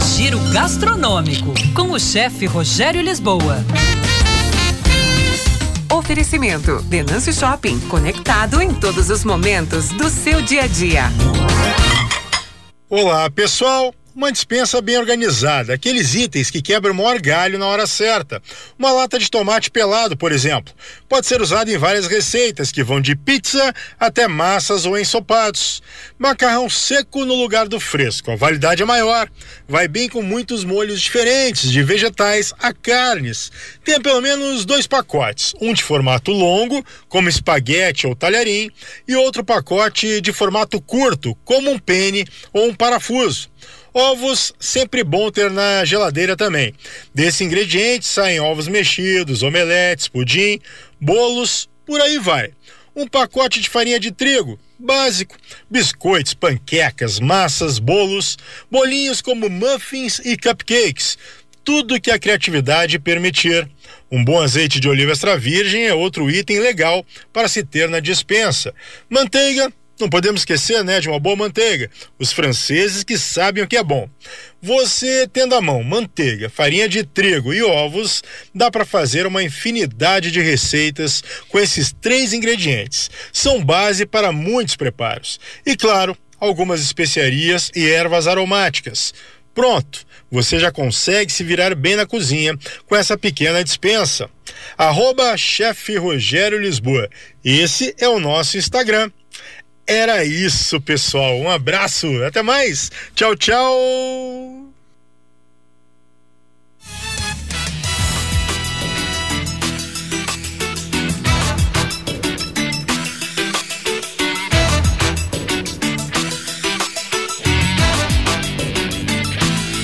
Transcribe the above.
Giro Gastronômico, com o chefe Rogério Lisboa. Oferecimento: Denâncio Shopping, conectado em todos os momentos do seu dia a dia. Olá, pessoal uma dispensa bem organizada, aqueles itens que quebram o maior galho na hora certa. Uma lata de tomate pelado, por exemplo, pode ser usada em várias receitas que vão de pizza até massas ou ensopados. Macarrão seco no lugar do fresco, a validade é maior, vai bem com muitos molhos diferentes, de vegetais a carnes. Tem pelo menos dois pacotes, um de formato longo, como espaguete ou talharim, e outro pacote de formato curto, como um pene ou um parafuso. Ovos, sempre bom ter na geladeira também. Desse ingrediente saem ovos mexidos, omeletes, pudim, bolos, por aí vai. Um pacote de farinha de trigo, básico, biscoitos, panquecas, massas, bolos, bolinhos como muffins e cupcakes, tudo que a criatividade permitir. Um bom azeite de oliva extra virgem é outro item legal para se ter na dispensa. Manteiga, não podemos esquecer, né, de uma boa manteiga. Os franceses que sabem o que é bom. Você tendo à mão manteiga, farinha de trigo e ovos, dá para fazer uma infinidade de receitas com esses três ingredientes. São base para muitos preparos. E claro, algumas especiarias e ervas aromáticas. Pronto, você já consegue se virar bem na cozinha com essa pequena dispensa. Arroba chefe Rogério Lisboa. Esse é o nosso Instagram. Era isso, pessoal. Um abraço. Até mais. Tchau, tchau.